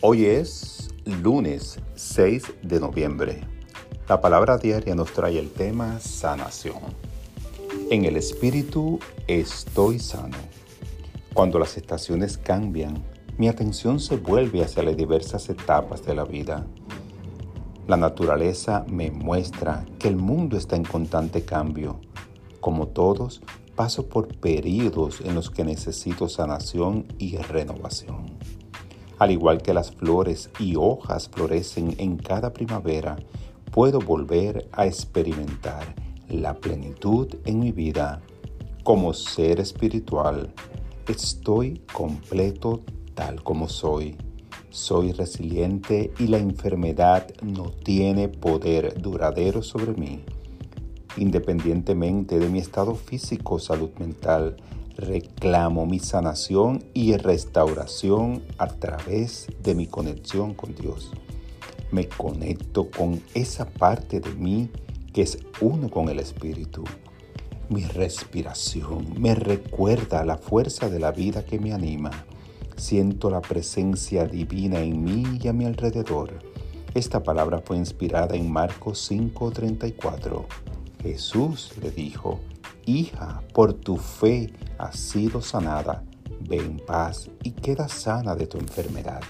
Hoy es lunes 6 de noviembre. La palabra diaria nos trae el tema sanación. En el espíritu estoy sano. Cuando las estaciones cambian, mi atención se vuelve hacia las diversas etapas de la vida. La naturaleza me muestra que el mundo está en constante cambio. Como todos, paso por periodos en los que necesito sanación y renovación. Al igual que las flores y hojas florecen en cada primavera, puedo volver a experimentar la plenitud en mi vida. Como ser espiritual, estoy completo tal como soy. Soy resiliente y la enfermedad no tiene poder duradero sobre mí. Independientemente de mi estado físico salud mental, reclamo mi sanación y restauración a través de mi conexión con Dios. Me conecto con esa parte de mí que es uno con el Espíritu. Mi respiración me recuerda la fuerza de la vida que me anima. Siento la presencia divina en mí y a mi alrededor. Esta palabra fue inspirada en Marcos 5:34. Jesús le dijo, Hija, por tu fe has sido sanada, ve en paz y queda sana de tu enfermedad.